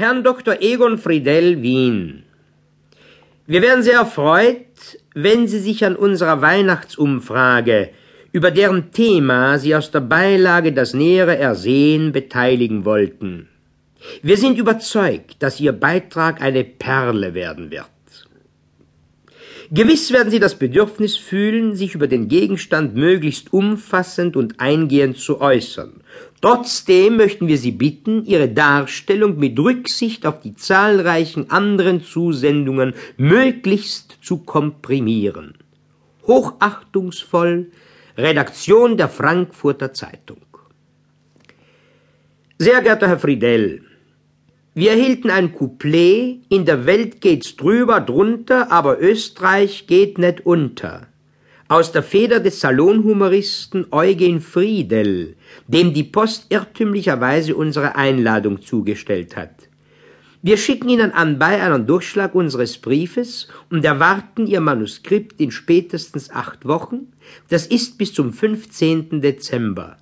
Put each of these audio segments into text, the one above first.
Herrn Dr. Egon Friedel, Wien. Wir wären sehr erfreut, wenn Sie sich an unserer Weihnachtsumfrage, über deren Thema Sie aus der Beilage das nähere Ersehen beteiligen wollten. Wir sind überzeugt, dass Ihr Beitrag eine Perle werden wird. Gewiss werden Sie das Bedürfnis fühlen, sich über den Gegenstand möglichst umfassend und eingehend zu äußern. Trotzdem möchten wir Sie bitten, Ihre Darstellung mit Rücksicht auf die zahlreichen anderen Zusendungen möglichst zu komprimieren. Hochachtungsvoll, Redaktion der Frankfurter Zeitung. Sehr geehrter Herr Friedel, wir erhielten ein Couplet, in der Welt geht's drüber, drunter, aber Österreich geht net unter. Aus der Feder des Salonhumoristen Eugen Friedel, dem die Post irrtümlicherweise unsere Einladung zugestellt hat. Wir schicken Ihnen anbei einen Durchschlag unseres Briefes und erwarten Ihr Manuskript in spätestens acht Wochen. Das ist bis zum 15. Dezember.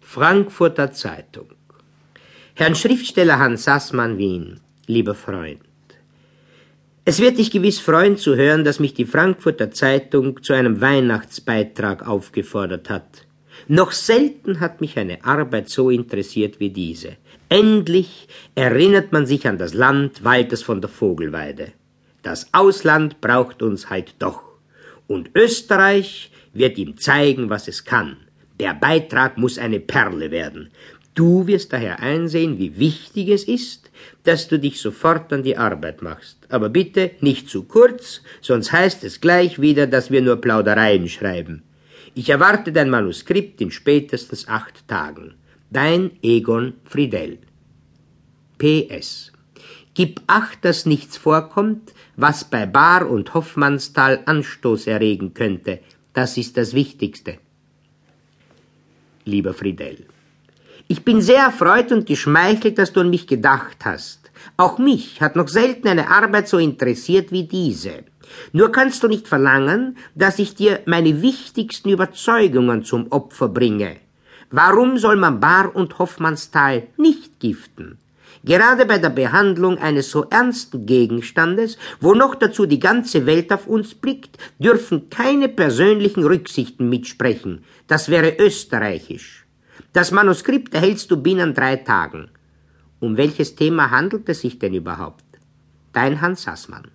Frankfurter Zeitung. Herrn Schriftsteller Hans Sassmann Wien, lieber Freund. Es wird dich gewiss freuen zu hören, dass mich die Frankfurter Zeitung zu einem Weihnachtsbeitrag aufgefordert hat. Noch selten hat mich eine Arbeit so interessiert wie diese. Endlich erinnert man sich an das Land Walters von der Vogelweide. Das Ausland braucht uns halt doch. Und Österreich wird ihm zeigen, was es kann. Der Beitrag muss eine Perle werden. Du wirst daher einsehen, wie wichtig es ist, dass du dich sofort an die Arbeit machst. Aber bitte nicht zu kurz, sonst heißt es gleich wieder, dass wir nur Plaudereien schreiben. Ich erwarte dein Manuskript in spätestens acht Tagen. Dein Egon Friedel. PS. Gib acht, dass nichts vorkommt, was bei Bar und Hoffmannsthal Anstoß erregen könnte. Das ist das Wichtigste. Lieber Friedel. Ich bin sehr erfreut und geschmeichelt, dass du an mich gedacht hast. Auch mich hat noch selten eine Arbeit so interessiert wie diese. Nur kannst du nicht verlangen, dass ich dir meine wichtigsten Überzeugungen zum Opfer bringe. Warum soll man Bar und Hoffmannsthal nicht giften? Gerade bei der Behandlung eines so ernsten Gegenstandes, wo noch dazu die ganze Welt auf uns blickt, dürfen keine persönlichen Rücksichten mitsprechen. Das wäre österreichisch. Das Manuskript erhältst du binnen drei Tagen. Um welches Thema handelt es sich denn überhaupt? Dein Hans Sassmann.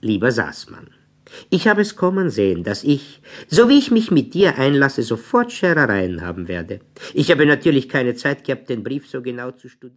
Lieber Sassmann, ich habe es kommen sehen, dass ich, so wie ich mich mit dir einlasse, sofort Scherereien haben werde. Ich habe natürlich keine Zeit gehabt, den Brief so genau zu studieren.